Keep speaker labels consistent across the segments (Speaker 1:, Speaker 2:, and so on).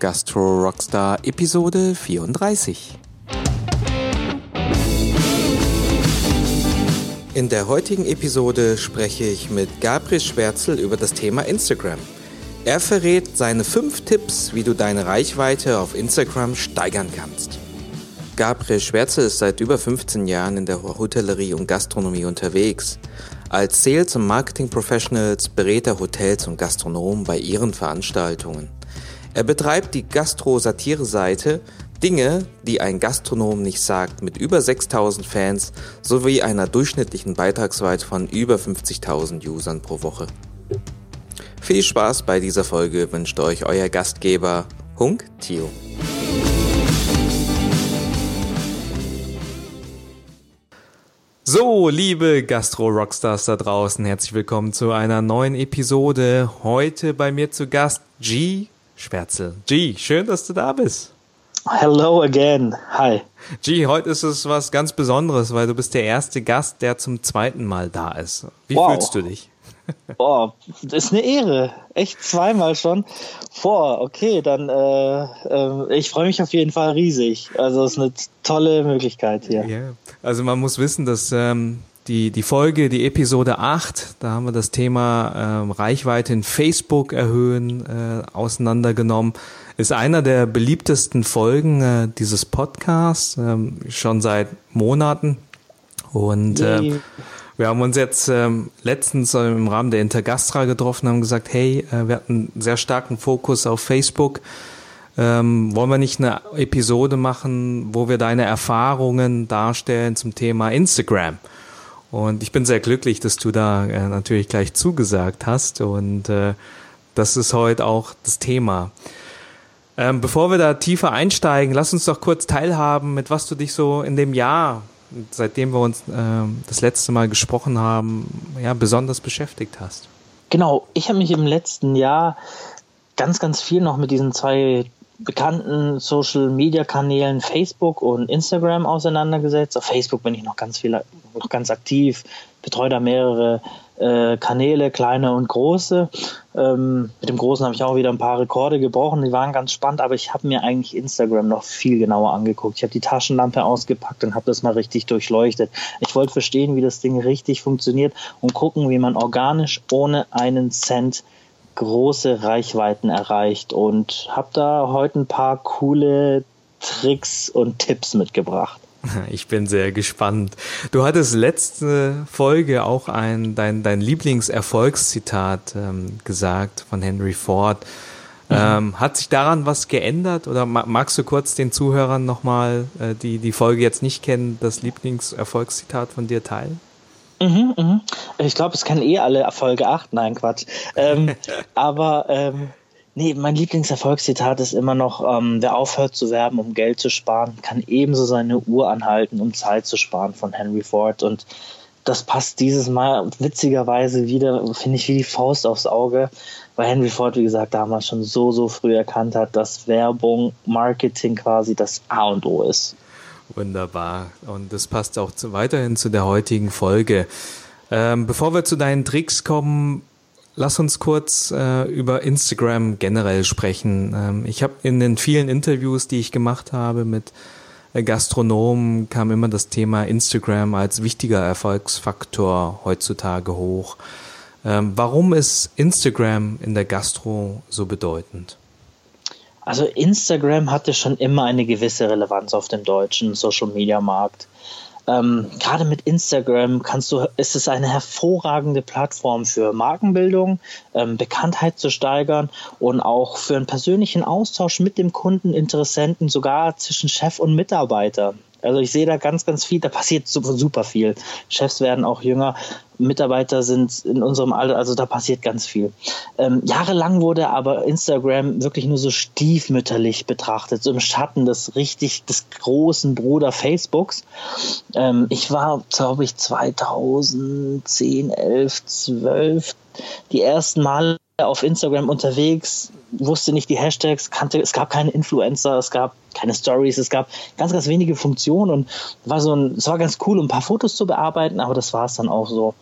Speaker 1: Gastro Rockstar Episode 34. In der heutigen Episode spreche ich mit Gabriel Schwärzel über das Thema Instagram. Er verrät seine fünf Tipps, wie du deine Reichweite auf Instagram steigern kannst. Gabriel Schwärzel ist seit über 15 Jahren in der Hotellerie und Gastronomie unterwegs. Als Sales- und Marketing-Professionals berät er Hotels und Gastronomen bei ihren Veranstaltungen. Er betreibt die Gastro-Satire-Seite Dinge, die ein Gastronom nicht sagt, mit über 6000 Fans sowie einer durchschnittlichen Beitragsweite von über 50.000 Usern pro Woche. Viel Spaß bei dieser Folge wünscht euch euer Gastgeber Hunk Tio. So, liebe Gastro-Rockstars da draußen, herzlich willkommen zu einer neuen Episode. Heute bei mir zu Gast G. Schwärzel. G, schön, dass du da bist.
Speaker 2: Hello again. Hi.
Speaker 1: G, heute ist es was ganz Besonderes, weil du bist der erste Gast, der zum zweiten Mal da ist. Wie wow. fühlst du dich?
Speaker 2: Boah, das ist eine Ehre. Echt zweimal schon. Boah, okay, dann äh, äh, ich freue mich auf jeden Fall riesig. Also es ist eine tolle Möglichkeit hier.
Speaker 1: Yeah. Also man muss wissen, dass ähm, die, die Folge, die Episode 8, da haben wir das Thema ähm, Reichweite in Facebook erhöhen äh, auseinandergenommen. Ist einer der beliebtesten Folgen äh, dieses Podcasts, ähm, schon seit Monaten. Und äh, wir haben uns jetzt ähm, letztens im Rahmen der Intergastra getroffen, haben gesagt, hey, äh, wir hatten einen sehr starken Fokus auf Facebook. Ähm, wollen wir nicht eine Episode machen, wo wir deine Erfahrungen darstellen zum Thema Instagram? Und ich bin sehr glücklich, dass du da äh, natürlich gleich zugesagt hast. Und äh, das ist heute auch das Thema. Ähm, bevor wir da tiefer einsteigen, lass uns doch kurz teilhaben, mit was du dich so in dem Jahr seitdem wir uns äh, das letzte Mal gesprochen haben, ja, besonders beschäftigt hast.
Speaker 2: Genau, ich habe mich im letzten Jahr ganz, ganz viel noch mit diesen zwei bekannten Social Media Kanälen Facebook und Instagram auseinandergesetzt. Auf Facebook bin ich noch ganz viel, noch ganz aktiv, betreue da mehrere äh, Kanäle, kleine und große. Ähm, mit dem Großen habe ich auch wieder ein paar Rekorde gebrochen, die waren ganz spannend, aber ich habe mir eigentlich Instagram noch viel genauer angeguckt. Ich habe die Taschenlampe ausgepackt und habe das mal richtig durchleuchtet. Ich wollte verstehen, wie das Ding richtig funktioniert und gucken, wie man organisch ohne einen Cent große Reichweiten erreicht und habe da heute ein paar coole Tricks und Tipps mitgebracht.
Speaker 1: Ich bin sehr gespannt. Du hattest letzte Folge auch ein dein, dein Lieblingserfolgszitat ähm, gesagt von Henry Ford. Mhm. Ähm, hat sich daran was geändert oder magst du kurz den Zuhörern nochmal, äh, die die Folge jetzt nicht kennen, das Lieblingserfolgszitat von dir teilen?
Speaker 2: Mhm, mhm. Ich glaube, es kennen eh alle Folge 8. Nein, Quatsch. Ähm, aber ähm, Nee, mein Lieblingserfolgszitat ist immer noch, ähm, wer aufhört zu werben, um Geld zu sparen, kann ebenso seine Uhr anhalten, um Zeit zu sparen von Henry Ford. Und das passt dieses Mal witzigerweise wieder, finde ich, wie die Faust aufs Auge, weil Henry Ford, wie gesagt, damals schon so, so früh erkannt hat, dass Werbung, Marketing quasi das A und O ist.
Speaker 1: Wunderbar. Und das passt auch zu, weiterhin zu der heutigen Folge. Ähm, bevor wir zu deinen Tricks kommen, Lass uns kurz äh, über Instagram generell sprechen. Ähm, ich habe in den vielen Interviews, die ich gemacht habe mit äh, Gastronomen, kam immer das Thema Instagram als wichtiger Erfolgsfaktor heutzutage hoch. Ähm, warum ist Instagram in der Gastro so bedeutend?
Speaker 2: Also Instagram hatte schon immer eine gewisse Relevanz auf dem deutschen Social-Media-Markt. Ähm, gerade mit Instagram kannst du, ist es eine hervorragende Plattform für Markenbildung, ähm, Bekanntheit zu steigern und auch für einen persönlichen Austausch mit dem Kunden, Interessenten, sogar zwischen Chef und Mitarbeiter. Also ich sehe da ganz, ganz viel, da passiert super, super viel. Chefs werden auch jünger, Mitarbeiter sind in unserem Alter, also da passiert ganz viel. Ähm, jahrelang wurde aber Instagram wirklich nur so stiefmütterlich betrachtet, so im Schatten des richtig, des großen Bruder Facebooks. Ähm, ich war, glaube ich, 2010, 11, 12 die ersten Male auf Instagram unterwegs, wusste nicht die Hashtags, kannte, es gab keine Influencer, es gab keine Stories, es gab ganz, ganz wenige Funktionen und war so ein, es war ganz cool, um ein paar Fotos zu bearbeiten, aber das war es dann auch so.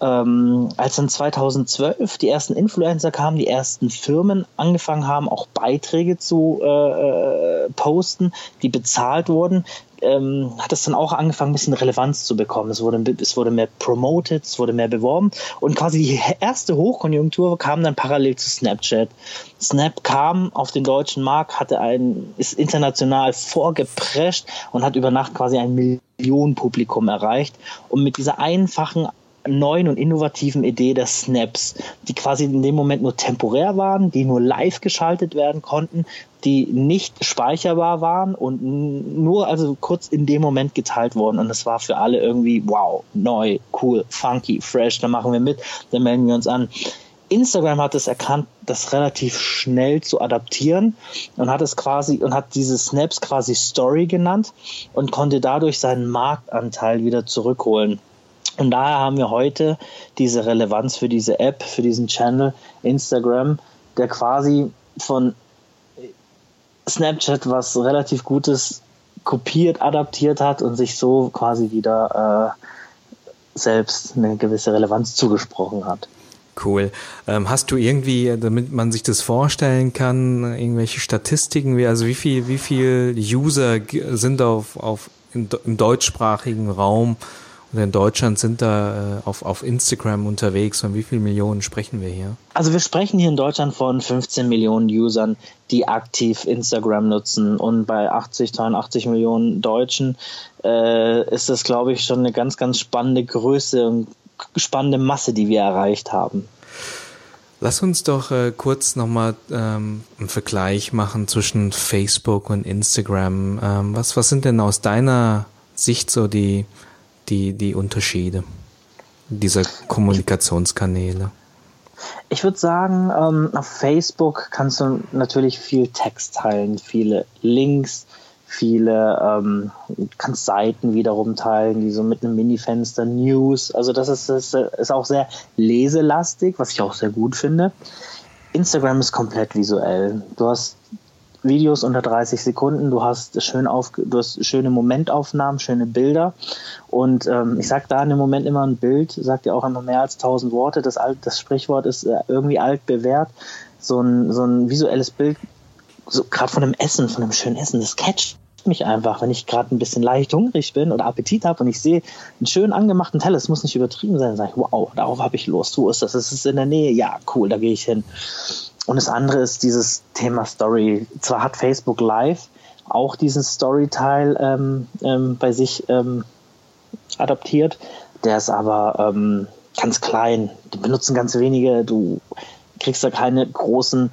Speaker 2: ähm, als dann 2012 die ersten Influencer kamen, die ersten Firmen angefangen haben, auch Beiträge zu äh, äh posten, die bezahlt wurden, ähm, hat es dann auch angefangen, ein bisschen Relevanz zu bekommen. Es wurde, es wurde mehr promoted, es wurde mehr beworben und quasi die erste Hochkonjunktur kam dann parallel zu Snapchat. Snap kam auf den deutschen Markt, hatte ein, ist international vorgeprescht und hat über Nacht quasi ein Millionenpublikum erreicht. Und mit dieser einfachen neuen und innovativen Idee der Snaps, die quasi in dem Moment nur temporär waren, die nur live geschaltet werden konnten, die nicht speicherbar waren und nur also kurz in dem Moment geteilt wurden. Und es war für alle irgendwie wow, neu, cool, funky, fresh, da machen wir mit, da melden wir uns an. Instagram hat es erkannt, das relativ schnell zu adaptieren und hat es quasi und hat diese Snaps quasi Story genannt und konnte dadurch seinen Marktanteil wieder zurückholen. Und daher haben wir heute diese Relevanz für diese App, für diesen Channel Instagram, der quasi von Snapchat was relativ Gutes kopiert, adaptiert hat und sich so quasi wieder äh, selbst eine gewisse Relevanz zugesprochen hat.
Speaker 1: Cool. Ähm, hast du irgendwie, damit man sich das vorstellen kann, irgendwelche Statistiken, wie, also wie viel, wie viel User sind auf, auf im, im deutschsprachigen Raum und in Deutschland sind da äh, auf, auf Instagram unterwegs. Von wie vielen Millionen sprechen wir hier?
Speaker 2: Also wir sprechen hier in Deutschland von 15 Millionen Usern, die aktiv Instagram nutzen. Und bei 80, 82 Millionen Deutschen äh, ist das, glaube ich, schon eine ganz, ganz spannende Größe und spannende Masse, die wir erreicht haben.
Speaker 1: Lass uns doch äh, kurz nochmal ähm, einen Vergleich machen zwischen Facebook und Instagram. Ähm, was, was sind denn aus deiner Sicht so die die, die Unterschiede dieser Kommunikationskanäle?
Speaker 2: Ich würde sagen, ähm, auf Facebook kannst du natürlich viel Text teilen, viele Links, viele, ähm, kannst Seiten wiederum teilen, die so mit einem Mini-Fenster, News. Also das ist, das ist auch sehr leselastig, was ich auch sehr gut finde. Instagram ist komplett visuell. Du hast Videos unter 30 Sekunden, du hast schön auf, du hast schöne Momentaufnahmen, schöne Bilder. Und ähm, ich sage da in dem Moment immer ein Bild, sagt ja auch immer mehr als 1000 Worte. Das, alt, das Sprichwort ist äh, irgendwie alt bewährt. So ein, so ein visuelles Bild, so gerade von einem Essen, von einem schönen Essen, das catcht mich einfach, wenn ich gerade ein bisschen leicht hungrig bin oder Appetit habe und ich sehe einen schön angemachten Teller, es muss nicht übertrieben sein, dann sage ich, wow, darauf habe ich Lust, wo ist das? Das ist in der Nähe, ja, cool, da gehe ich hin. Und das andere ist dieses Thema Story. Zwar hat Facebook Live auch diesen Story-Teil ähm, ähm, bei sich ähm, adaptiert, der ist aber ähm, ganz klein. Die benutzen ganz wenige, du kriegst da keine großen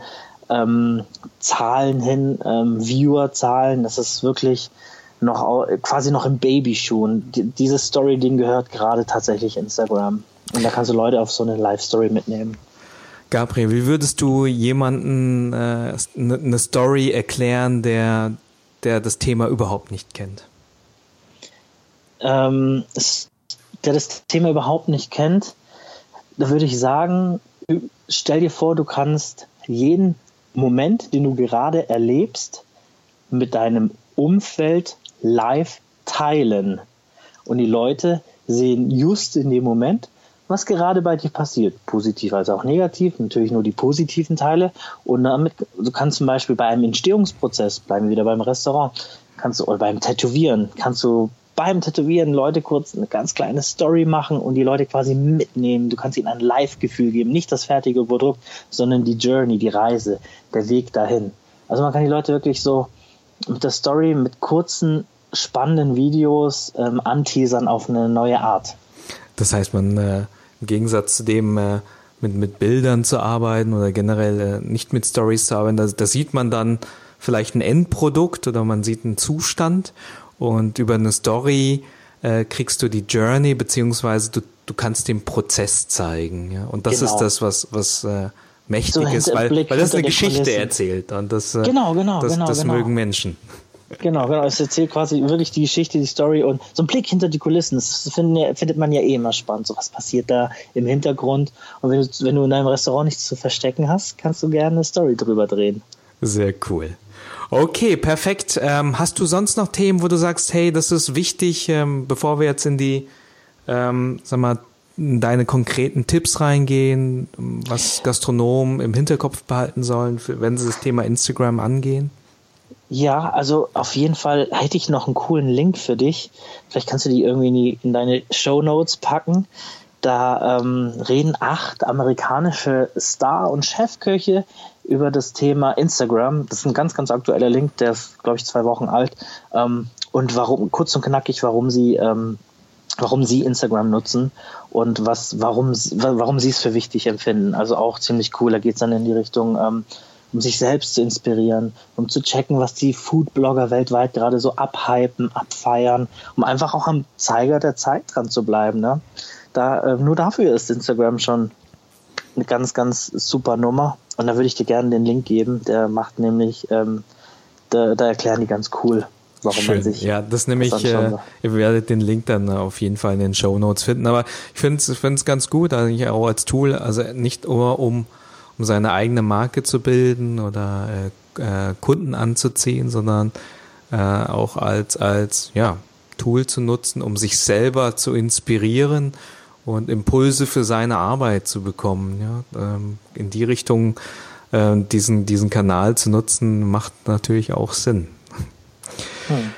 Speaker 2: ähm, Zahlen hin, ähm, Viewer-Zahlen. Das ist wirklich noch quasi noch im Babyschuhen. Die, dieses Story-Ding gehört gerade tatsächlich Instagram. Und da kannst du Leute auf so eine Live-Story mitnehmen.
Speaker 1: Gabriel, wie würdest du jemanden äh, eine Story erklären, der, der das Thema überhaupt nicht kennt?
Speaker 2: Ähm, der das Thema überhaupt nicht kennt, da würde ich sagen, stell dir vor, du kannst jeden Moment, den du gerade erlebst, mit deinem Umfeld live teilen. Und die Leute sehen just in dem Moment, was gerade bei dir passiert, positiv als auch negativ, natürlich nur die positiven Teile. Und damit, du kannst zum Beispiel bei einem Entstehungsprozess, bleiben wir wieder beim Restaurant, kannst du, oder beim Tätowieren, kannst du beim Tätowieren Leute kurz eine ganz kleine Story machen und die Leute quasi mitnehmen. Du kannst ihnen ein Live-Gefühl geben, nicht das fertige Produkt, sondern die Journey, die Reise, der Weg dahin. Also man kann die Leute wirklich so mit der Story, mit kurzen, spannenden Videos ähm, anteasern auf eine neue Art.
Speaker 1: Das heißt, man äh, im Gegensatz zu dem, äh, mit, mit Bildern zu arbeiten oder generell äh, nicht mit Stories zu arbeiten, da, da sieht man dann vielleicht ein Endprodukt oder man sieht einen Zustand und über eine Story äh, kriegst du die Journey beziehungsweise du, du kannst den Prozess zeigen. Ja? Und das genau. ist das, was, was äh, mächtig so ist, weil, weil das eine Geschichte Kulissen. erzählt und das, äh,
Speaker 2: genau, genau,
Speaker 1: das,
Speaker 2: genau,
Speaker 1: das
Speaker 2: genau.
Speaker 1: mögen Menschen.
Speaker 2: Genau, genau. Es erzählt quasi wirklich die Geschichte, die Story und so ein Blick hinter die Kulissen. Das find, findet man ja eh immer spannend. So was passiert da im Hintergrund. Und wenn du, wenn du in deinem Restaurant nichts zu verstecken hast, kannst du gerne eine Story drüber drehen.
Speaker 1: Sehr cool. Okay, perfekt. Ähm, hast du sonst noch Themen, wo du sagst, hey, das ist wichtig, ähm, bevor wir jetzt in die, ähm, sag mal, deine konkreten Tipps reingehen, was Gastronomen im Hinterkopf behalten sollen, wenn sie das Thema Instagram angehen?
Speaker 2: Ja, also auf jeden Fall hätte ich noch einen coolen Link für dich. Vielleicht kannst du die irgendwie in, die, in deine Show Notes packen. Da ähm, reden acht amerikanische Star- und Chefköche über das Thema Instagram. Das ist ein ganz, ganz aktueller Link, der ist, glaube ich, zwei Wochen alt. Ähm, und warum, kurz und knackig, warum sie, ähm, warum sie Instagram nutzen und was, warum, warum sie es für wichtig empfinden. Also auch ziemlich cool. Da geht es dann in die Richtung, ähm, um sich selbst zu inspirieren, um zu checken, was die Foodblogger weltweit gerade so abhypen, abfeiern, um einfach auch am Zeiger der Zeit dran zu bleiben. Ne? Da, äh, nur dafür ist Instagram schon eine ganz, ganz super Nummer. Und da würde ich dir gerne den Link geben. Der macht nämlich, ähm, da, da erklären die ganz cool, warum
Speaker 1: Schön.
Speaker 2: man sich.
Speaker 1: Ja, das nämlich, äh, ihr werdet den Link dann auf jeden Fall in den Show Notes finden. Aber ich finde es ganz gut, eigentlich auch als Tool, also nicht nur um um seine eigene Marke zu bilden oder äh, äh, Kunden anzuziehen, sondern äh, auch als, als ja, Tool zu nutzen, um sich selber zu inspirieren und Impulse für seine Arbeit zu bekommen. Ja? Ähm, in die Richtung äh, diesen, diesen Kanal zu nutzen, macht natürlich auch Sinn. Hm.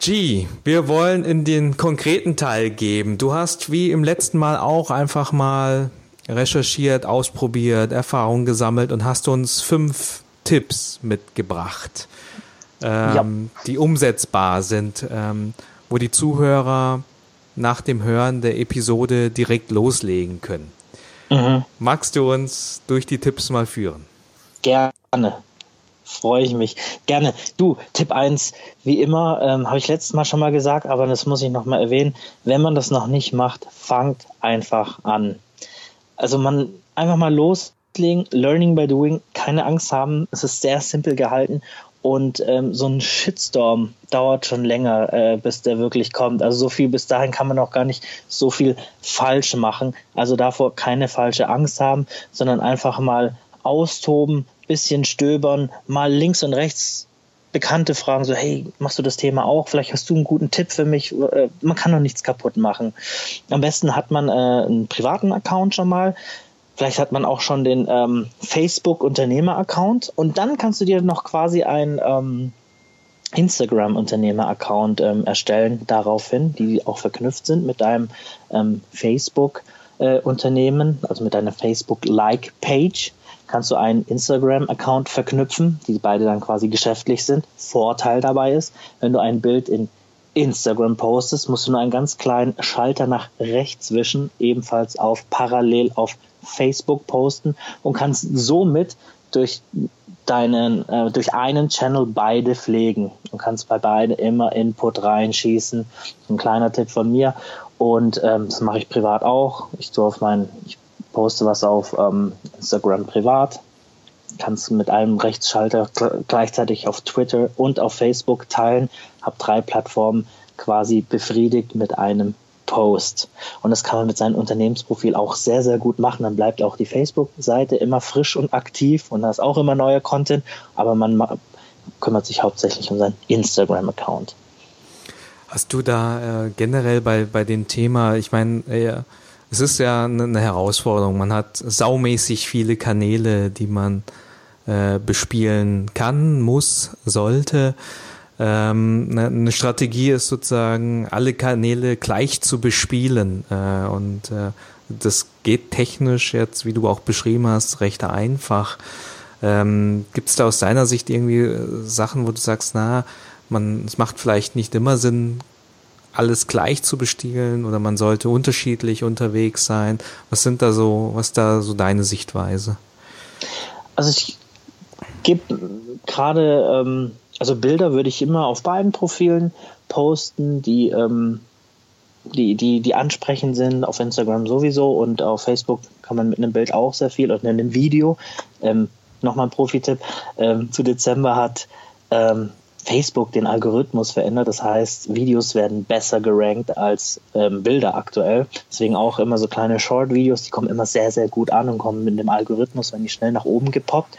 Speaker 1: G, wir wollen in den konkreten Teil geben. Du hast wie im letzten Mal auch einfach mal recherchiert, ausprobiert, Erfahrungen gesammelt und hast uns fünf Tipps mitgebracht, ähm, ja. die umsetzbar sind, ähm, wo die Zuhörer nach dem Hören der Episode direkt loslegen können. Mhm. Magst du uns durch die Tipps mal führen?
Speaker 2: Gerne. Freue ich mich. Gerne. Du, Tipp 1, wie immer, ähm, habe ich letztes Mal schon mal gesagt, aber das muss ich nochmal erwähnen. Wenn man das noch nicht macht, fangt einfach an. Also man einfach mal loslegen, Learning by Doing, keine Angst haben. Es ist sehr simpel gehalten und ähm, so ein Shitstorm dauert schon länger, äh, bis der wirklich kommt. Also so viel bis dahin kann man auch gar nicht so viel falsch machen. Also davor keine falsche Angst haben, sondern einfach mal austoben, bisschen stöbern, mal links und rechts Bekannte fragen, so, hey, machst du das Thema auch? Vielleicht hast du einen guten Tipp für mich. Äh, man kann doch nichts kaputt machen. Am besten hat man äh, einen privaten Account schon mal. Vielleicht hat man auch schon den ähm, Facebook-Unternehmer-Account. Und dann kannst du dir noch quasi einen ähm, Instagram-Unternehmer-Account ähm, erstellen, daraufhin, die auch verknüpft sind mit deinem ähm, Facebook-Unternehmen, äh, also mit deiner Facebook-Like-Page kannst du einen Instagram-Account verknüpfen, die beide dann quasi geschäftlich sind. Vorteil dabei ist, wenn du ein Bild in Instagram postest, musst du nur einen ganz kleinen Schalter nach rechts wischen, ebenfalls auf parallel auf Facebook posten und kannst somit durch deinen, äh, durch einen Channel beide pflegen und kannst bei beiden immer Input reinschießen. Ein kleiner Tipp von mir. Und ähm, das mache ich privat auch. Ich tue auf meinen, ich poste was auf ähm, Instagram privat, kannst mit einem Rechtsschalter gleichzeitig auf Twitter und auf Facebook teilen, habe drei Plattformen quasi befriedigt mit einem Post. Und das kann man mit seinem Unternehmensprofil auch sehr, sehr gut machen. Dann bleibt auch die Facebook-Seite immer frisch und aktiv und da ist auch immer neuer Content, aber man kümmert sich hauptsächlich um seinen Instagram-Account.
Speaker 1: Hast du da äh, generell bei, bei dem Thema, ich meine, äh, es ist ja eine Herausforderung. Man hat saumäßig viele Kanäle, die man äh, bespielen kann, muss, sollte. Ähm, ne, eine Strategie ist sozusagen, alle Kanäle gleich zu bespielen. Äh, und äh, das geht technisch jetzt, wie du auch beschrieben hast, recht einfach. Ähm, Gibt es da aus deiner Sicht irgendwie äh, Sachen, wo du sagst, na, man, es macht vielleicht nicht immer Sinn, alles gleich zu bestiegeln oder man sollte unterschiedlich unterwegs sein? Was sind da so, was da so deine Sichtweise?
Speaker 2: Also ich gebe gerade, ähm, also Bilder würde ich immer auf beiden Profilen posten, die, ähm, die, die, die ansprechend sind, auf Instagram sowieso und auf Facebook kann man mit einem Bild auch sehr viel und einem Video. Ähm, Nochmal ein Profi-Tipp, ähm, zu Dezember hat ähm, Facebook den Algorithmus verändert. Das heißt, Videos werden besser gerankt als ähm, Bilder aktuell. Deswegen auch immer so kleine Short-Videos, die kommen immer sehr, sehr gut an und kommen mit dem Algorithmus, wenn die schnell nach oben gepoppt.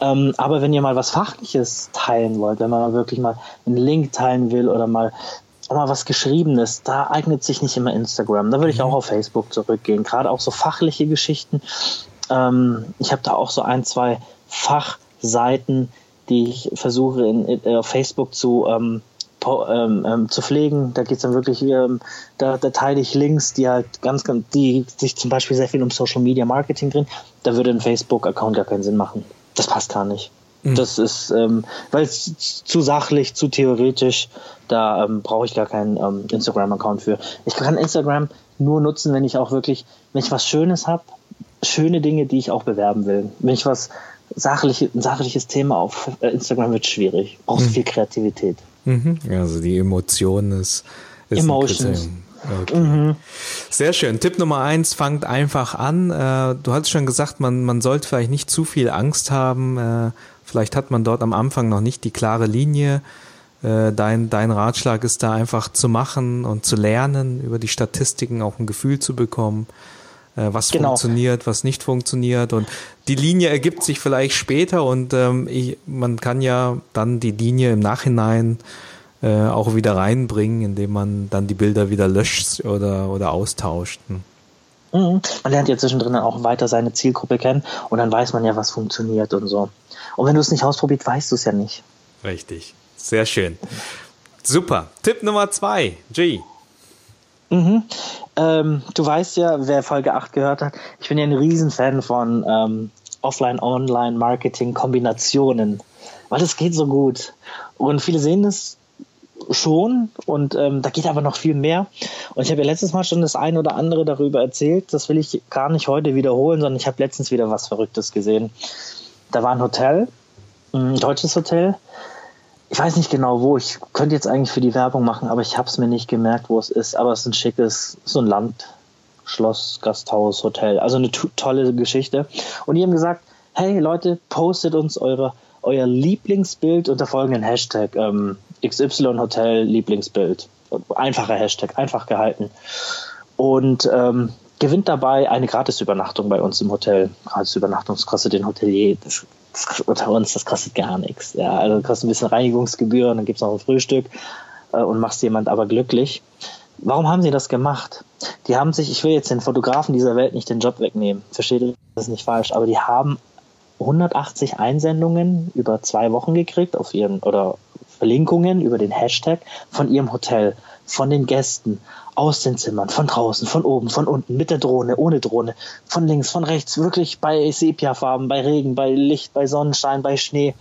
Speaker 2: Ähm, aber wenn ihr mal was Fachliches teilen wollt, wenn man wirklich mal einen Link teilen will oder mal auch mal was Geschriebenes, da eignet sich nicht immer Instagram. Da würde ich mhm. auch auf Facebook zurückgehen. Gerade auch so fachliche Geschichten. Ähm, ich habe da auch so ein, zwei Fachseiten, die ich versuche in, in, äh, auf Facebook zu, ähm, ähm, ähm, zu pflegen. Da geht es dann wirklich, ähm, da, da teile ich Links, die halt ganz, ganz, die sich zum Beispiel sehr viel um Social Media Marketing drin. Da würde ein Facebook-Account gar keinen Sinn machen. Das passt gar nicht. Mhm. Das ist, ähm, weil es zu sachlich, zu theoretisch, da ähm, brauche ich gar keinen ähm, Instagram-Account für. Ich kann Instagram nur nutzen, wenn ich auch wirklich, wenn ich was Schönes habe, schöne Dinge, die ich auch bewerben will. Wenn ich was sachlich, ein sachliches Thema auf äh, Instagram wird schwierig. Brauchst mhm. viel Kreativität.
Speaker 1: Mhm. Also die Emotion ist, ist
Speaker 2: Emotions.
Speaker 1: Okay. Mhm. Sehr schön. Tipp Nummer eins, fangt einfach an. Äh, du hast schon gesagt, man, man sollte vielleicht nicht zu viel Angst haben. Äh, vielleicht hat man dort am Anfang noch nicht die klare Linie. Dein, dein Ratschlag ist da einfach zu machen und zu lernen, über die Statistiken auch ein Gefühl zu bekommen was genau. funktioniert, was nicht funktioniert. Und die Linie ergibt sich vielleicht später und ähm, ich, man kann ja dann die Linie im Nachhinein äh, auch wieder reinbringen, indem man dann die Bilder wieder löscht oder, oder austauscht.
Speaker 2: Hm. Mhm. Man lernt ja zwischendrin auch weiter seine Zielgruppe kennen und dann weiß man ja, was funktioniert und so. Und wenn du es nicht ausprobiert, weißt du es ja nicht.
Speaker 1: Richtig. Sehr schön. Super. Tipp Nummer zwei, G.
Speaker 2: Mhm. Ähm, du weißt ja, wer Folge 8 gehört hat, ich bin ja ein Riesenfan von ähm, Offline-Online-Marketing-Kombinationen, weil es geht so gut. Und viele sehen das schon und ähm, da geht aber noch viel mehr. Und ich habe ja letztes Mal schon das ein oder andere darüber erzählt. Das will ich gar nicht heute wiederholen, sondern ich habe letztens wieder was Verrücktes gesehen. Da war ein Hotel, ein deutsches Hotel, ich weiß nicht genau wo. Ich könnte jetzt eigentlich für die Werbung machen, aber ich habe es mir nicht gemerkt, wo es ist. Aber es ist ein schickes, so ein Landschloss, Gasthaus, Hotel. Also eine tolle Geschichte. Und die haben gesagt, hey Leute, postet uns eure, euer Lieblingsbild unter folgenden Hashtag. Ähm, XY Hotel Lieblingsbild. Einfacher Hashtag, einfach gehalten. Und ähm, gewinnt dabei eine Gratisübernachtung bei uns im Hotel. Gratisübernachtung den Hotelier das unter uns, das kostet gar nichts. Ja, also kostet ein bisschen Reinigungsgebühr und dann gibt es noch ein Frühstück äh, und machst jemand aber glücklich. Warum haben sie das gemacht? Die haben sich, ich will jetzt den Fotografen dieser Welt nicht den Job wegnehmen, versteht das nicht falsch, aber die haben 180 Einsendungen über zwei Wochen gekriegt auf ihren oder Verlinkungen über den Hashtag von ihrem Hotel, von den Gästen, aus den Zimmern, von draußen, von oben, von unten, mit der Drohne, ohne Drohne, von links, von rechts, wirklich bei Sepiafarben, bei Regen, bei Licht, bei Sonnenschein, bei Schnee.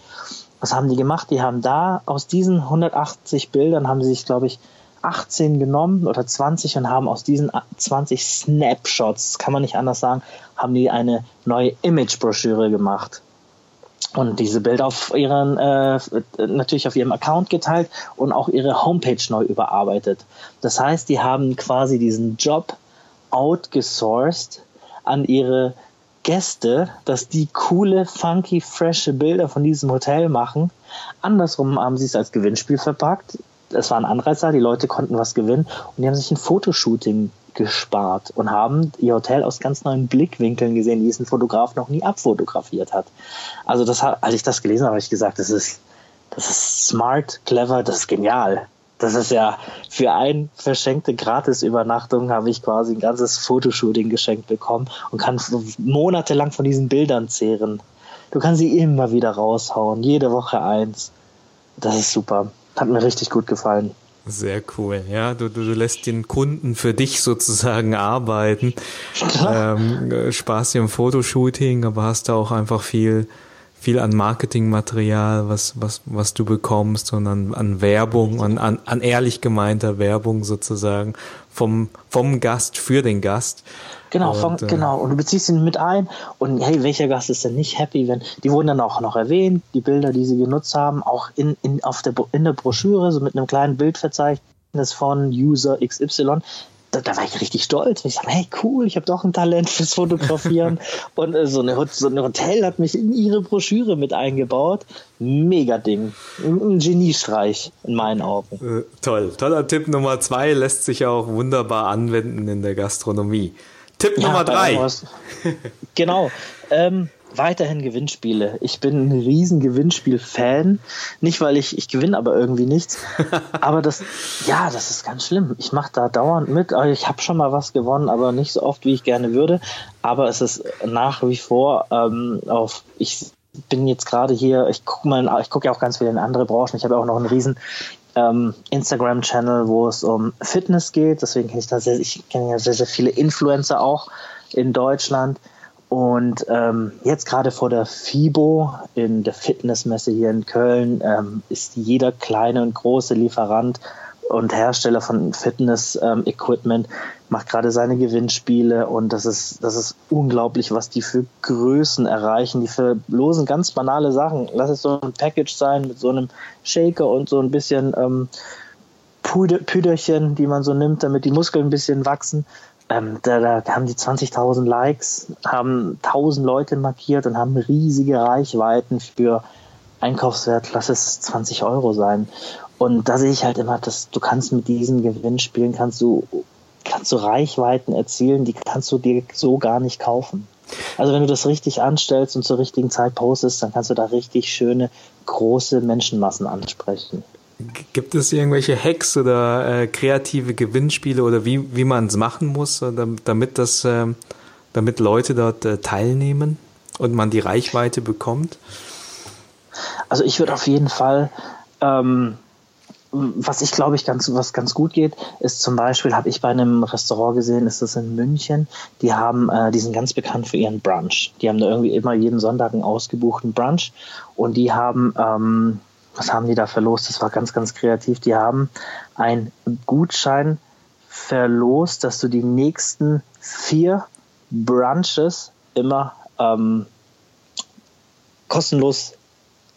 Speaker 2: Was haben die gemacht? Die haben da aus diesen 180 Bildern haben sie sich, glaube ich, 18 genommen oder 20 und haben aus diesen 20 Snapshots, kann man nicht anders sagen, haben die eine neue Image-Broschüre gemacht und diese Bilder auf ihren äh, natürlich auf ihrem Account geteilt und auch ihre Homepage neu überarbeitet. Das heißt, die haben quasi diesen Job outgesourced an ihre Gäste, dass die coole, funky, frische Bilder von diesem Hotel machen. Andersrum haben sie es als Gewinnspiel verpackt. Es war ein Anreizer, die Leute konnten was gewinnen und die haben sich ein Fotoshooting gespart und haben ihr Hotel aus ganz neuen Blickwinkeln gesehen, die es ein Fotograf noch nie abfotografiert hat. Also das, als ich das gelesen habe, habe ich gesagt, das ist, das ist smart, clever, das ist genial. Das ist ja für ein verschenkte Gratisübernachtung habe ich quasi ein ganzes Fotoshooting geschenkt bekommen und kann monatelang von diesen Bildern zehren. Du kannst sie immer wieder raushauen, jede Woche eins. Das ist super. Hat mir richtig gut gefallen.
Speaker 1: Sehr cool, ja. Du, du, du lässt den Kunden für dich sozusagen arbeiten. Ähm, Spaß im Fotoshooting, aber hast da auch einfach viel, viel an Marketingmaterial, was, was, was du bekommst und an, an Werbung, an, an, an ehrlich gemeinter Werbung sozusagen vom, vom Gast für den Gast.
Speaker 2: Genau, und, von, äh, genau. Und du beziehst ihn mit ein. Und hey, welcher Gast ist denn nicht happy, wenn die wurden dann auch noch erwähnt, die Bilder, die sie genutzt haben, auch in, in, auf der, in der Broschüre, so mit einem kleinen Bildverzeichnis von User XY. Da, da war ich richtig stolz. Ich sage, hey, cool, ich habe doch ein Talent fürs Fotografieren. und äh, so, eine, so ein Hotel hat mich in ihre Broschüre mit eingebaut. Mega Ding. Ein Geniestreich in meinen Augen.
Speaker 1: Äh, toll. Toller Tipp Nummer zwei lässt sich auch wunderbar anwenden in der Gastronomie. Tipp ja, Nummer drei.
Speaker 2: genau. Ähm, weiterhin Gewinnspiele. Ich bin ein riesen Gewinnspiel-Fan. Nicht, weil ich, ich gewinne aber irgendwie nichts. aber das, ja, das ist ganz schlimm. Ich mache da dauernd mit. Ich habe schon mal was gewonnen, aber nicht so oft, wie ich gerne würde. Aber es ist nach wie vor ähm, auf, ich bin jetzt gerade hier, ich gucke mal, ich gucke ja auch ganz viel in andere Branchen. Ich habe auch noch einen riesen ähm, Instagram-Channel, wo es um Fitness geht. Deswegen kenne ich da sehr, ich kenne ja sehr, sehr viele Influencer auch in Deutschland. Und ähm, jetzt gerade vor der FIBO, in der Fitnessmesse hier in Köln, ähm, ist jeder kleine und große Lieferant und Hersteller von Fitness-Equipment ähm, macht gerade seine Gewinnspiele und das ist, das ist unglaublich, was die für Größen erreichen. Die verlosen ganz banale Sachen. Lass es so ein Package sein mit so einem Shaker und so ein bisschen ähm, Püderchen, die man so nimmt, damit die Muskeln ein bisschen wachsen. Ähm, da, da haben die 20.000 Likes, haben 1000 Leute markiert und haben riesige Reichweiten für Einkaufswert, lass es 20 Euro sein. Und da sehe ich halt immer, dass du kannst mit diesen Gewinnspielen kannst du kannst du Reichweiten erzielen, die kannst du dir so gar nicht kaufen. Also wenn du das richtig anstellst und zur richtigen Zeit postest, dann kannst du da richtig schöne große Menschenmassen ansprechen.
Speaker 1: Gibt es irgendwelche Hacks oder äh, kreative Gewinnspiele oder wie, wie man es machen muss, äh, damit das, äh, damit Leute dort äh, teilnehmen und man die Reichweite bekommt?
Speaker 2: Also ich würde auf jeden Fall, ähm, was ich glaube ich ganz, was ganz gut geht, ist zum Beispiel, habe ich bei einem Restaurant gesehen, ist das in München, die haben, äh, die sind ganz bekannt für ihren Brunch. Die haben da irgendwie immer jeden Sonntag einen ausgebuchten Brunch und die haben ähm, was haben die da verlost? Das war ganz, ganz kreativ. Die haben einen Gutschein verlost, dass du die nächsten vier Brunches immer ähm, kostenlos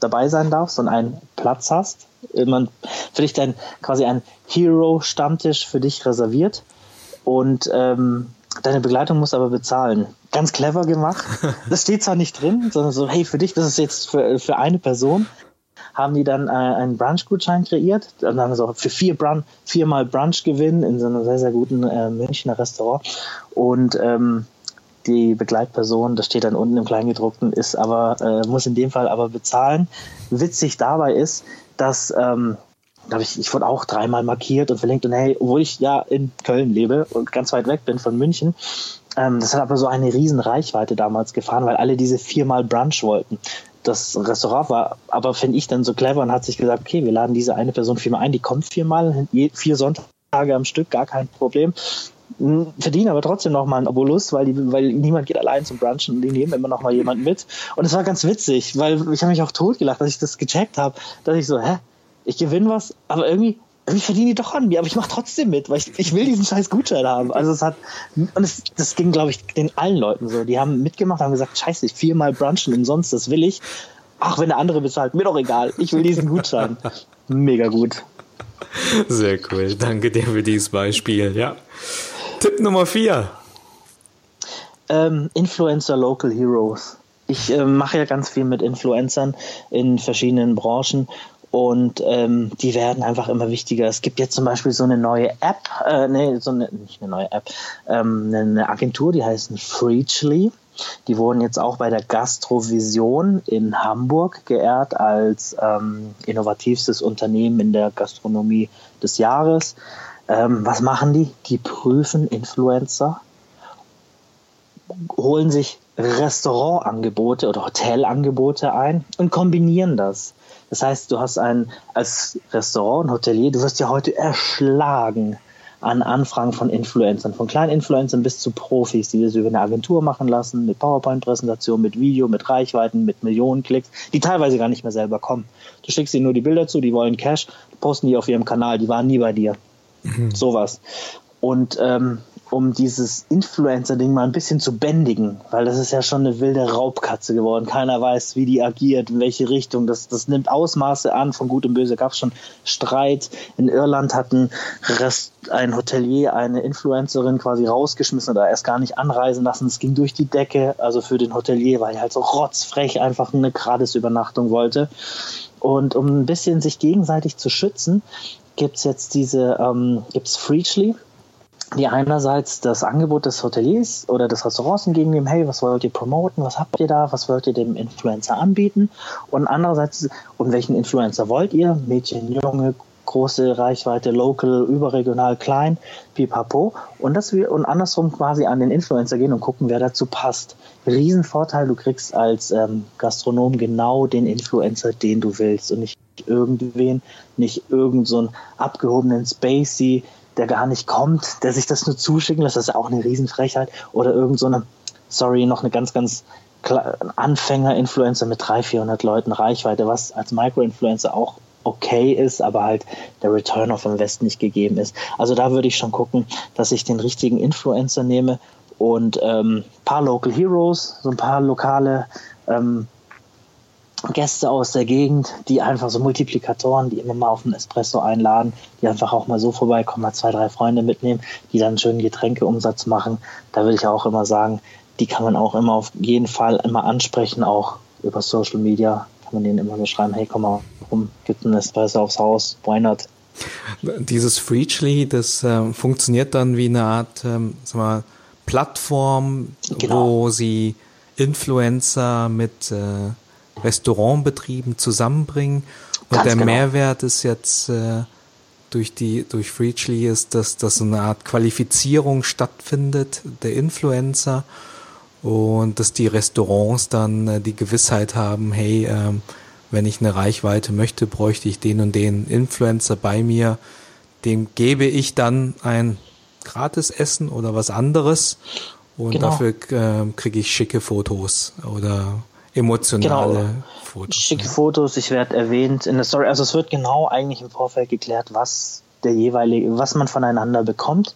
Speaker 2: dabei sein darfst und einen Platz hast. Man für dich dann quasi ein Hero-Stammtisch für dich reserviert und ähm, deine Begleitung muss aber bezahlen. Ganz clever gemacht. Das steht zwar nicht drin, sondern so, hey, für dich, das ist jetzt für, für eine Person, haben die dann äh, einen Brunch-Gutschein kreiert. Und dann so für vier Brunch, viermal Brunch-Gewinn in so einem sehr, sehr guten äh, Münchner Restaurant. Und ähm, die Begleitperson, das steht dann unten im Kleingedruckten, ist aber, äh, muss in dem Fall aber bezahlen. Witzig dabei ist, dass ähm, ich, ich wurde auch dreimal markiert und verlinkt und hey, obwohl ich ja in Köln lebe und ganz weit weg bin von München, ähm, das hat aber so eine riesen Reichweite damals gefahren, weil alle diese viermal Brunch wollten das Restaurant war aber, finde ich, dann so clever und hat sich gesagt, okay, wir laden diese eine Person viermal ein, die kommt viermal, vier Sonntage am Stück, gar kein Problem. Verdienen aber trotzdem noch mal einen Obolus, weil, die, weil niemand geht allein zum Brunchen und die nehmen immer noch mal jemanden mit. Und es war ganz witzig, weil ich habe mich auch totgelacht, dass ich das gecheckt habe, dass ich so, hä, ich gewinne was, aber irgendwie ich verdiene die doch an mir, aber ich mache trotzdem mit, weil ich, ich will diesen scheiß Gutschein haben. Also es hat, und es, das ging, glaube ich, den allen Leuten so. Die haben mitgemacht, haben gesagt, scheiße, ich viermal brunchen umsonst, das will ich. Ach, wenn der andere bezahlt, mir doch egal, ich will diesen Gutschein. Mega gut.
Speaker 1: Sehr cool, danke dir für dieses Beispiel, ja. Tipp Nummer vier.
Speaker 2: Ähm, Influencer Local Heroes. Ich äh, mache ja ganz viel mit Influencern in verschiedenen Branchen und ähm, die werden einfach immer wichtiger. Es gibt jetzt zum Beispiel so eine neue App, äh, nee, so eine, nicht eine neue App, ähm, eine Agentur, die heißt Freechly. Die wurden jetzt auch bei der Gastrovision in Hamburg geehrt als ähm, innovativstes Unternehmen in der Gastronomie des Jahres. Ähm, was machen die? Die prüfen Influencer, holen sich Restaurantangebote oder Hotelangebote ein und kombinieren das. Das heißt, du hast ein, als Restaurant, Hotelier, du wirst ja heute erschlagen an Anfragen von Influencern, von kleinen Influencern bis zu Profis, die das über eine Agentur machen lassen, mit PowerPoint-Präsentation, mit Video, mit Reichweiten, mit Millionen Klicks, die teilweise gar nicht mehr selber kommen. Du schickst ihnen nur die Bilder zu, die wollen Cash, posten die auf ihrem Kanal, die waren nie bei dir. Mhm. Sowas. Und ähm, um dieses Influencer-Ding mal ein bisschen zu bändigen, weil das ist ja schon eine wilde Raubkatze geworden. Keiner weiß, wie die agiert, in welche Richtung. Das, das nimmt Ausmaße an. Von Gut und Böse gab es schon Streit. In Irland hat ein, Rest, ein Hotelier eine Influencerin quasi rausgeschmissen oder erst gar nicht anreisen lassen. Es ging durch die Decke. Also für den Hotelier, weil er halt so rotzfrech einfach eine Gratis-Übernachtung wollte. Und um ein bisschen sich gegenseitig zu schützen, gibt es jetzt diese, ähm, gibt es Freechly, die einerseits das Angebot des Hoteliers oder des Restaurants entgegennehmen, hey, was wollt ihr promoten, was habt ihr da, was wollt ihr dem Influencer anbieten und andererseits, und welchen Influencer wollt ihr, Mädchen, Junge, große Reichweite, local, überregional, klein, pipapo. Und dass wir und andersrum quasi an den Influencer gehen und gucken, wer dazu passt. Riesenvorteil, du kriegst als ähm, Gastronom genau den Influencer, den du willst und nicht irgendwen, nicht irgend so abgehobenen Spacey, der gar nicht kommt, der sich das nur zuschicken lässt, das ist auch eine Riesenfrechheit. Oder irgend so sorry, noch eine ganz, ganz Anfänger-Influencer mit 300, 400 Leuten Reichweite, was als Micro-Influencer auch okay ist, aber halt der Return of Invest nicht gegeben ist. Also da würde ich schon gucken, dass ich den richtigen Influencer nehme und ähm, paar Local Heroes, so ein paar lokale ähm, Gäste aus der Gegend, die einfach so Multiplikatoren, die immer mal auf einen Espresso einladen, die einfach auch mal so vorbeikommen, mal zwei, drei Freunde mitnehmen, die dann einen schönen Getränkeumsatz machen. Da würde ich auch immer sagen, die kann man auch immer auf jeden Fall immer ansprechen, auch über Social Media kann man denen immer so schreiben, hey, komm mal rum, gibt ein Espresso aufs Haus, why not?
Speaker 1: Dieses Freechly, das äh, funktioniert dann wie eine Art ähm, sag mal, Plattform, genau. wo sie Influencer mit äh, Restaurantbetrieben zusammenbringen. Und Ganz der genau. Mehrwert ist jetzt äh, durch die durch Freechly ist, dass, dass so eine Art Qualifizierung stattfindet der Influencer und dass die Restaurants dann äh, die Gewissheit haben, hey, ähm, wenn ich eine Reichweite möchte, bräuchte ich den und den Influencer bei mir, dem gebe ich dann ein Gratisessen oder was anderes und genau. dafür äh, kriege ich schicke Fotos oder emotionale genau. Fotos.
Speaker 2: Schicke Fotos, ich werde erwähnt in der Story, also es wird genau eigentlich im Vorfeld geklärt, was der jeweilige, was man voneinander bekommt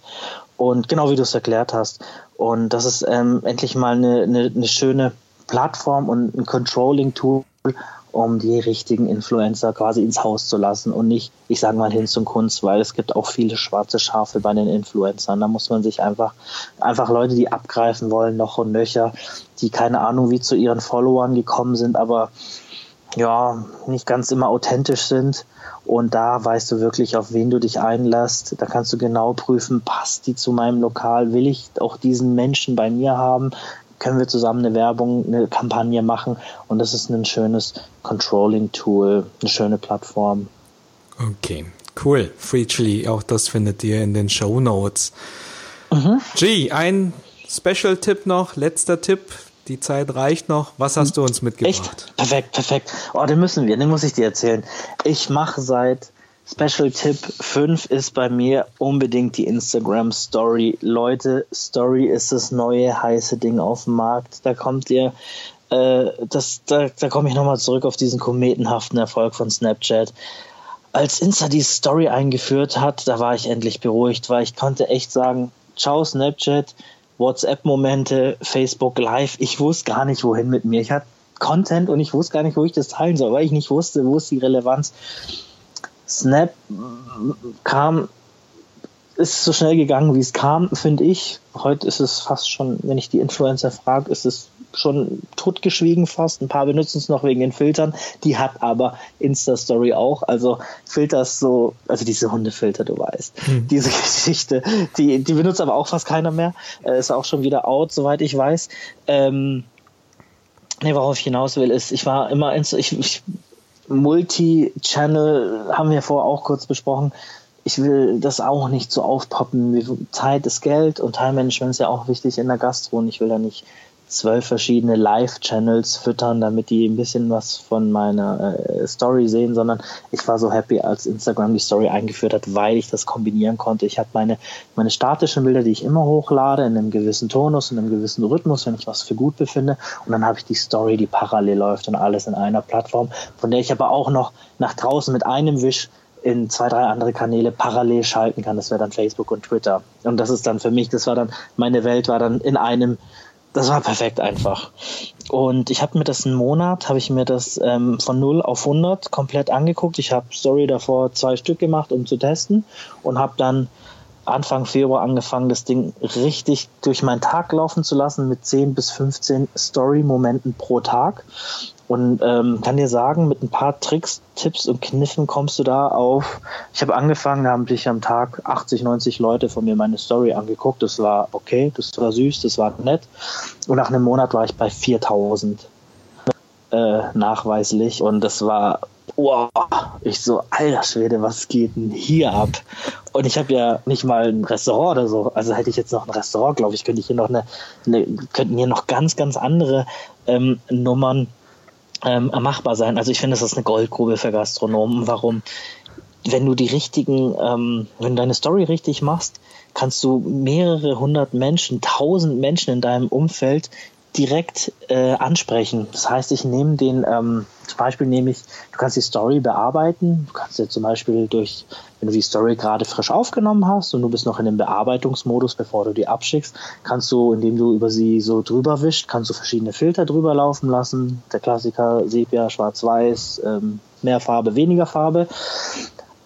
Speaker 2: und genau wie du es erklärt hast. Und das ist ähm, endlich mal eine, eine, eine schöne Plattform und ein Controlling-Tool, um die richtigen Influencer quasi ins Haus zu lassen und nicht, ich sage mal, hin zum Kunst, weil es gibt auch viele schwarze Schafe bei den Influencern. Da muss man sich einfach, einfach Leute, die abgreifen wollen, noch und nöcher, die keine Ahnung, wie zu ihren Followern gekommen sind, aber ja, nicht ganz immer authentisch sind und da weißt du wirklich, auf wen du dich einlässt. Da kannst du genau prüfen, passt die zu meinem Lokal? Will ich auch diesen Menschen bei mir haben? Können wir zusammen eine Werbung, eine Kampagne machen? Und das ist ein schönes Controlling-Tool, eine schöne Plattform.
Speaker 1: Okay, cool. Freechly, auch das findet ihr in den Show Notes. Mhm. G, ein Special-Tipp noch, letzter Tipp die Zeit reicht noch. Was hast du uns mitgebracht?
Speaker 2: Echt? Perfekt, perfekt. Oh, den müssen wir, den muss ich dir erzählen. Ich mache seit Special Tipp 5 ist bei mir unbedingt die Instagram Story. Leute, Story ist das neue heiße Ding auf dem Markt. Da kommt ihr, äh, das, da, da komme ich nochmal zurück auf diesen kometenhaften Erfolg von Snapchat. Als Insta die Story eingeführt hat, da war ich endlich beruhigt, weil ich konnte echt sagen, ciao Snapchat, WhatsApp-Momente, Facebook Live. Ich wusste gar nicht, wohin mit mir. Ich hatte Content und ich wusste gar nicht, wo ich das teilen soll, weil ich nicht wusste, wo ist die Relevanz. Snap kam, ist so schnell gegangen, wie es kam, finde ich. Heute ist es fast schon, wenn ich die Influencer frage, ist es schon totgeschwiegen fast. Ein paar benutzen es noch wegen den Filtern. Die hat aber Insta-Story auch. Also Filters so, also diese Hundefilter, du weißt. Hm. Diese Geschichte, die, die benutzt aber auch fast keiner mehr. Äh, ist auch schon wieder out, soweit ich weiß. Ähm, nee, worauf ich hinaus will, ist, ich war immer, in, ich, ich Multi-Channel, haben wir vorher auch kurz besprochen. Ich will das auch nicht so aufpoppen. Zeit ist Geld und Time-Management ist ja auch wichtig in der Gastro und ich will da nicht zwölf verschiedene Live-Channels füttern, damit die ein bisschen was von meiner äh, Story sehen, sondern ich war so happy, als Instagram die Story eingeführt hat, weil ich das kombinieren konnte. Ich habe meine, meine statischen Bilder, die ich immer hochlade, in einem gewissen Tonus, in einem gewissen Rhythmus, wenn ich was für gut befinde. Und dann habe ich die Story, die parallel läuft und alles in einer Plattform, von der ich aber auch noch nach draußen mit einem Wisch in zwei, drei andere Kanäle parallel schalten kann. Das wäre dann Facebook und Twitter. Und das ist dann für mich, das war dann, meine Welt war dann in einem das war perfekt einfach. Und ich habe mir das einen Monat, habe ich mir das ähm, von 0 auf 100 komplett angeguckt. Ich habe Story davor zwei Stück gemacht, um zu testen und habe dann Anfang Februar angefangen, das Ding richtig durch meinen Tag laufen zu lassen mit 10 bis 15 Story-Momenten pro Tag. Und ähm, kann dir sagen, mit ein paar Tricks, Tipps und Kniffen kommst du da auf. Ich habe angefangen, da haben sich am Tag 80, 90 Leute von mir meine Story angeguckt. Das war okay, das war süß, das war nett. Und nach einem Monat war ich bei 4000 äh, nachweislich und das war wow, ich so, alter Schwede, was geht denn hier ab? Und ich habe ja nicht mal ein Restaurant oder so. Also hätte ich jetzt noch ein Restaurant, glaube ich, könnte ich hier noch eine, eine könnten hier noch ganz, ganz andere ähm, Nummern ähm, machbar sein. Also ich finde, das ist eine Goldgrube für Gastronomen. Warum? Wenn du die richtigen, ähm, wenn du deine Story richtig machst, kannst du mehrere hundert Menschen, tausend Menschen in deinem Umfeld direkt äh, ansprechen. Das heißt, ich nehme den, ähm, zum Beispiel nehme ich, du kannst die Story bearbeiten. Du kannst ja zum Beispiel durch, wenn du die Story gerade frisch aufgenommen hast und du bist noch in dem Bearbeitungsmodus, bevor du die abschickst, kannst du, indem du über sie so drüber wischt, kannst du verschiedene Filter drüber laufen lassen. Der Klassiker Sepia, Schwarz-Weiß, ähm, mehr Farbe, weniger Farbe.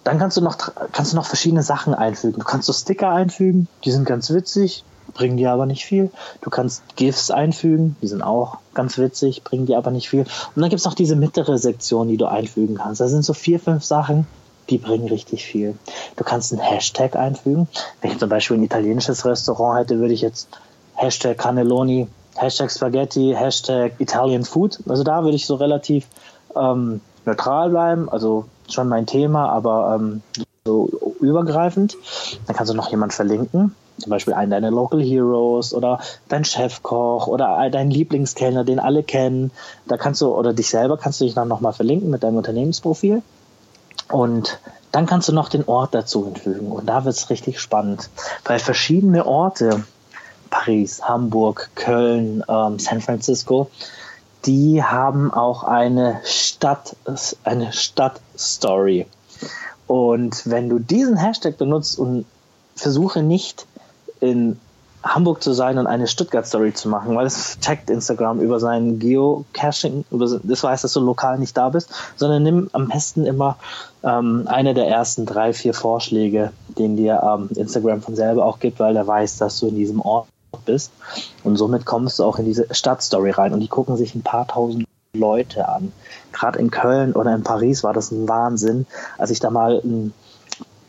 Speaker 2: Dann kannst du noch, kannst du noch verschiedene Sachen einfügen. Du kannst so Sticker einfügen, die sind ganz witzig bringen dir aber nicht viel. Du kannst GIFs einfügen, die sind auch ganz witzig, bringen dir aber nicht viel. Und dann gibt es noch diese mittlere Sektion, die du einfügen kannst. Da sind so vier, fünf Sachen, die bringen richtig viel. Du kannst einen Hashtag einfügen. Wenn ich zum Beispiel ein italienisches Restaurant hätte, würde ich jetzt Hashtag Cannelloni, Hashtag Spaghetti, Hashtag Italian Food. Also da würde ich so relativ ähm, neutral bleiben. Also schon mein Thema, aber ähm, so übergreifend. Dann kannst du noch jemand verlinken zum Beispiel einen deiner Local Heroes oder dein Chefkoch oder dein Lieblingskellner, den alle kennen. Da kannst du, oder dich selber kannst du dich dann nochmal verlinken mit deinem Unternehmensprofil. Und dann kannst du noch den Ort dazu hinzufügen. Und da wird es richtig spannend. Weil verschiedene Orte, Paris, Hamburg, Köln, ähm, San Francisco, die haben auch eine Stadt, eine Stadtstory. Und wenn du diesen Hashtag benutzt und versuche nicht in Hamburg zu sein und eine Stuttgart-Story zu machen, weil es checkt Instagram über sein Geocaching, das weiß, dass du lokal nicht da bist, sondern nimm am besten immer ähm, eine der ersten drei, vier Vorschläge, den dir ähm, Instagram von selber auch gibt, weil er weiß, dass du in diesem Ort bist. Und somit kommst du auch in diese Stadtstory rein und die gucken sich ein paar tausend Leute an. Gerade in Köln oder in Paris war das ein Wahnsinn, als ich da mal ein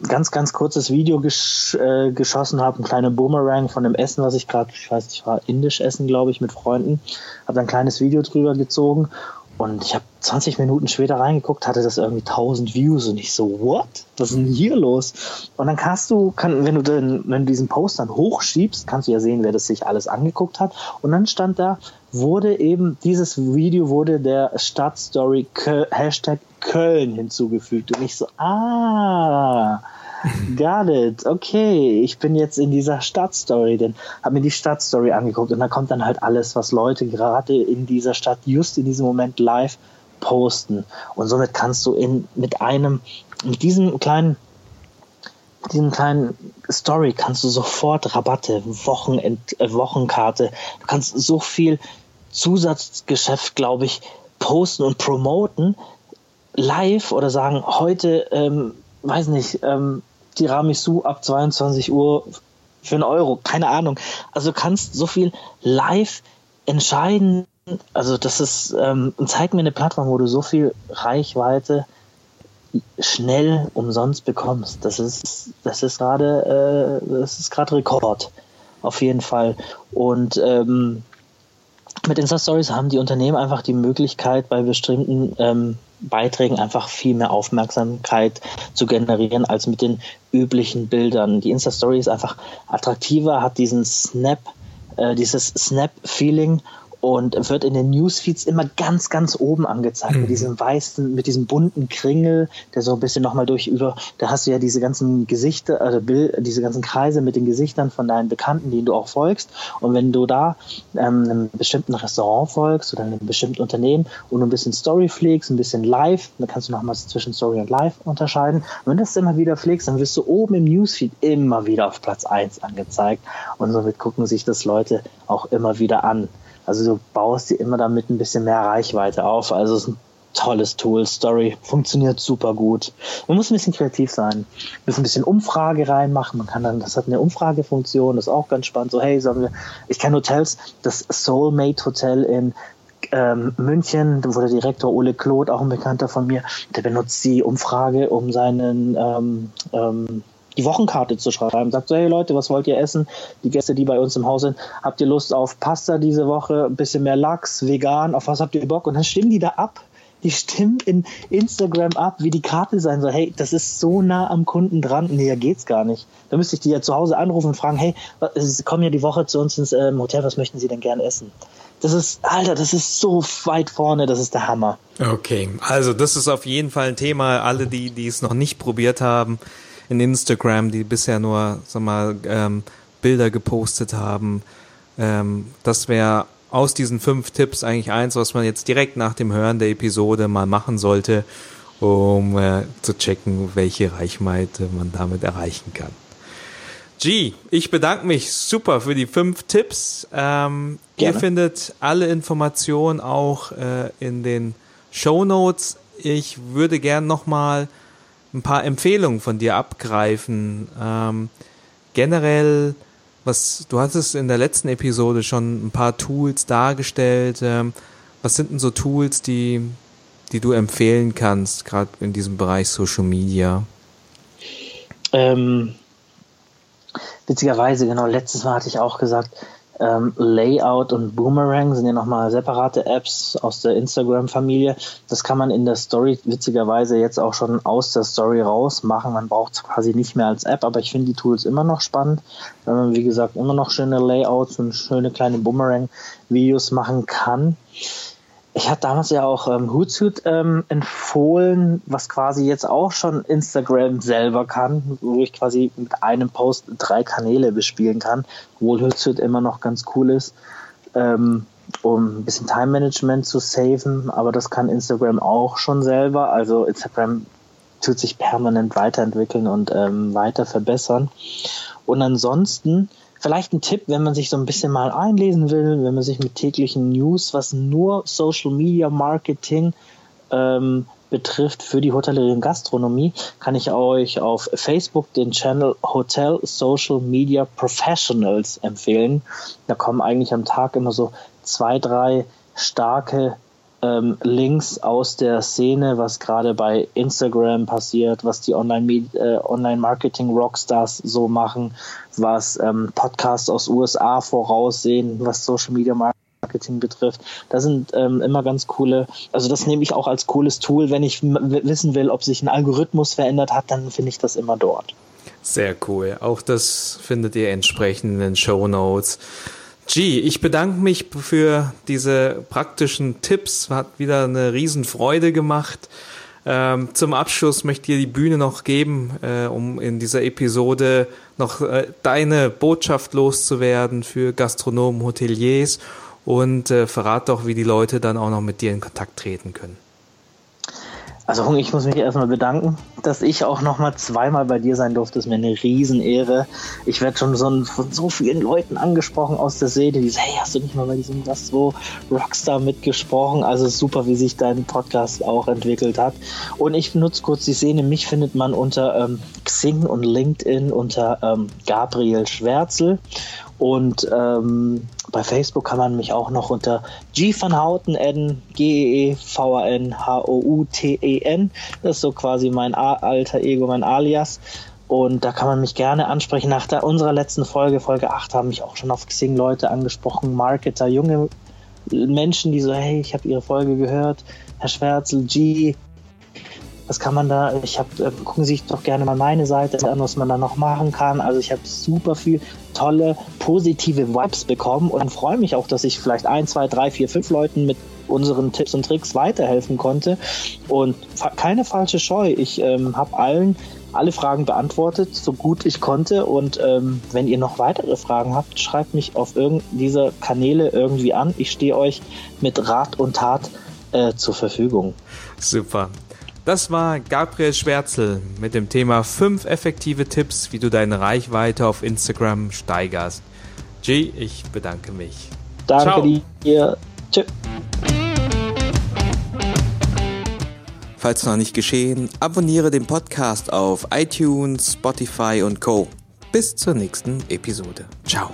Speaker 2: ganz, ganz kurzes Video gesch äh, geschossen habe, ein kleiner Boomerang von dem Essen, was ich gerade, ich weiß nicht, war indisch essen, glaube ich, mit Freunden. Habe ein kleines Video drüber gezogen und ich habe 20 Minuten später reingeguckt, hatte das irgendwie 1000 Views und ich so, what? Was ist denn hier los? Und dann kannst du, kann, wenn du den, wenn du diesen Post dann hochschiebst, kannst du ja sehen, wer das sich alles angeguckt hat. Und dann stand da, wurde eben, dieses Video wurde der Stadtstory Hashtag Köln hinzugefügt. Und ich so, ah, Got it. Okay, ich bin jetzt in dieser Stadtstory, denn habe mir die Stadtstory angeguckt und da kommt dann halt alles, was Leute gerade in dieser Stadt just in diesem Moment live posten. Und somit kannst du in mit einem mit diesem kleinen diesem kleinen Story kannst du sofort Rabatte, Wochenend, äh, Wochenkarte, du kannst so viel Zusatzgeschäft, glaube ich, posten und promoten live oder sagen, heute, ähm, weiß nicht, ähm, Tiramisu ab 22 Uhr für einen Euro, keine Ahnung. Also du kannst so viel live entscheiden. Also das ist, ähm, zeig mir eine Plattform, wo du so viel Reichweite schnell umsonst bekommst. Das ist, das ist gerade, äh, das ist gerade Rekord. Auf jeden Fall. Und ähm, mit Insta Stories haben die Unternehmen einfach die Möglichkeit, bei bestimmten ähm, Beiträgen einfach viel mehr Aufmerksamkeit zu generieren als mit den üblichen Bildern. Die Insta Story ist einfach attraktiver, hat diesen Snap, äh, dieses Snap-Feeling und wird in den Newsfeeds immer ganz, ganz oben angezeigt, mhm. mit diesem weißen, mit diesem bunten Kringel, der so ein bisschen nochmal durch über, da hast du ja diese ganzen Gesichter, also Bild, diese ganzen Kreise mit den Gesichtern von deinen Bekannten, denen du auch folgst. Und wenn du da ähm, einem bestimmten Restaurant folgst oder einem bestimmten Unternehmen und ein bisschen Story pflegst, ein bisschen live, dann kannst du nochmal zwischen Story und Live unterscheiden. Und wenn du das immer wieder pflegst, dann wirst du oben im Newsfeed immer wieder auf Platz 1 angezeigt. Und somit gucken sich das Leute auch immer wieder an. Also du baust dir immer damit ein bisschen mehr Reichweite auf. Also es ist ein tolles Tool. Story funktioniert super gut. Man muss ein bisschen kreativ sein. Man muss ein bisschen Umfrage reinmachen. Man kann dann, das hat eine Umfragefunktion, das ist auch ganz spannend. So, hey, sagen wir, ich kenne Hotels, das Soulmate Hotel in ähm, München, wo der Direktor Ole Kloth, auch ein Bekannter von mir, der benutzt die Umfrage, um seinen ähm, ähm, die Wochenkarte zu schreiben. Sagt so, hey Leute, was wollt ihr essen? Die Gäste, die bei uns im Haus sind, habt ihr Lust auf Pasta diese Woche, ein bisschen mehr Lachs, vegan, auf was habt ihr Bock? Und dann stimmen die da ab. Die stimmen in Instagram ab, wie die Karte sein soll. Hey, das ist so nah am Kunden dran. Nee, geht's gar nicht. Da müsste ich die ja zu Hause anrufen und fragen, hey, Sie kommen ja die Woche zu uns ins ähm, Hotel, was möchten Sie denn gern essen? Das ist, Alter, das ist so weit vorne, das ist der Hammer.
Speaker 1: Okay, also das ist auf jeden Fall ein Thema. Alle, die, die es noch nicht probiert haben, in Instagram, die bisher nur, sag mal, ähm, Bilder gepostet haben. Ähm, das wäre aus diesen fünf Tipps eigentlich eins, was man jetzt direkt nach dem Hören der Episode mal machen sollte, um äh, zu checken, welche Reichweite man damit erreichen kann. G, ich bedanke mich super für die fünf Tipps. Ähm, ihr findet alle Informationen auch äh, in den Show Notes. Ich würde gern nochmal ein paar Empfehlungen von dir abgreifen. Ähm, generell, was du hattest in der letzten Episode schon ein paar Tools dargestellt. Ähm, was sind denn so Tools, die, die du empfehlen kannst, gerade in diesem Bereich Social Media?
Speaker 2: Ähm, witzigerweise, genau, letztes Mal hatte ich auch gesagt, ähm, Layout und Boomerang sind ja nochmal separate Apps aus der Instagram-Familie. Das kann man in der Story witzigerweise jetzt auch schon aus der Story raus machen. Man braucht es quasi nicht mehr als App, aber ich finde die Tools immer noch spannend, weil man, wie gesagt, immer noch schöne Layouts und schöne kleine Boomerang-Videos machen kann. Ich hatte damals ja auch ähm, Hootsuite ähm, empfohlen, was quasi jetzt auch schon Instagram selber kann, wo ich quasi mit einem Post drei Kanäle bespielen kann, obwohl Hootsuite immer noch ganz cool ist, ähm, um ein bisschen Time Management zu saven, aber das kann Instagram auch schon selber. Also Instagram tut sich permanent weiterentwickeln und ähm, weiter verbessern. Und ansonsten vielleicht ein Tipp, wenn man sich so ein bisschen mal einlesen will, wenn man sich mit täglichen News, was nur Social Media Marketing ähm, betrifft für die Hotellerie und Gastronomie, kann ich euch auf Facebook den Channel Hotel Social Media Professionals empfehlen. Da kommen eigentlich am Tag immer so zwei, drei starke ähm, Links aus der Szene, was gerade bei Instagram passiert, was die äh, Online-Marketing-Rockstars äh, Online so machen, was ähm, Podcasts aus USA voraussehen, was Social Media Marketing betrifft. Da sind ähm, immer ganz coole, also das nehme ich auch als cooles Tool. Wenn ich wissen will, ob sich ein Algorithmus verändert hat, dann finde ich das immer dort.
Speaker 1: Sehr cool. Auch das findet ihr entsprechend in den Show Notes. G, ich bedanke mich für diese praktischen Tipps. Hat wieder eine Riesenfreude gemacht. Ähm, zum Abschluss möchte ich dir die Bühne noch geben, äh, um in dieser Episode noch äh, deine Botschaft loszuwerden für Gastronomen, Hoteliers und äh, verrat doch, wie die Leute dann auch noch mit dir in Kontakt treten können.
Speaker 2: Also ich muss mich erstmal bedanken, dass ich auch nochmal zweimal bei dir sein durfte. Das ist mir eine Riesenehre. Ich werde schon so von so vielen Leuten angesprochen aus der Seele, die sagen, hey, hast du nicht mal bei diesem Gastro Rockstar mitgesprochen? Also super, wie sich dein Podcast auch entwickelt hat. Und ich nutze kurz die Szene. Mich findet man unter ähm, Xing und LinkedIn unter ähm, Gabriel Schwärzel. Und ähm, bei Facebook kann man mich auch noch unter G van Houten adden, G-E-E-V-A-N-H-O-U-T-E-N. Das ist so quasi mein alter Ego, mein Alias. Und da kann man mich gerne ansprechen. Nach der, unserer letzten Folge, Folge 8, haben mich auch schon auf Xing Leute angesprochen, Marketer, junge Menschen, die so, hey, ich habe Ihre Folge gehört, Herr Schwärzel, G, was kann man da, ich habe, äh, gucken Sie sich doch gerne mal meine Seite an, was man da noch machen kann. Also ich habe super viel tolle, positive Vibes bekommen und freue mich auch, dass ich vielleicht ein, zwei, drei, vier, fünf Leuten mit unseren Tipps und Tricks weiterhelfen konnte. Und keine falsche Scheu. Ich ähm, habe allen alle Fragen beantwortet, so gut ich konnte. Und ähm, wenn ihr noch weitere Fragen habt, schreibt mich auf irgendeine dieser Kanäle irgendwie an. Ich stehe euch mit Rat und Tat äh, zur Verfügung.
Speaker 1: Super. Das war Gabriel Schwärzel mit dem Thema 5 effektive Tipps, wie du deine Reichweite auf Instagram steigerst. G, ich bedanke mich.
Speaker 2: Danke Ciao. dir. Tschüss.
Speaker 1: Falls noch nicht geschehen, abonniere den Podcast auf iTunes, Spotify und Co. Bis zur nächsten Episode. Ciao.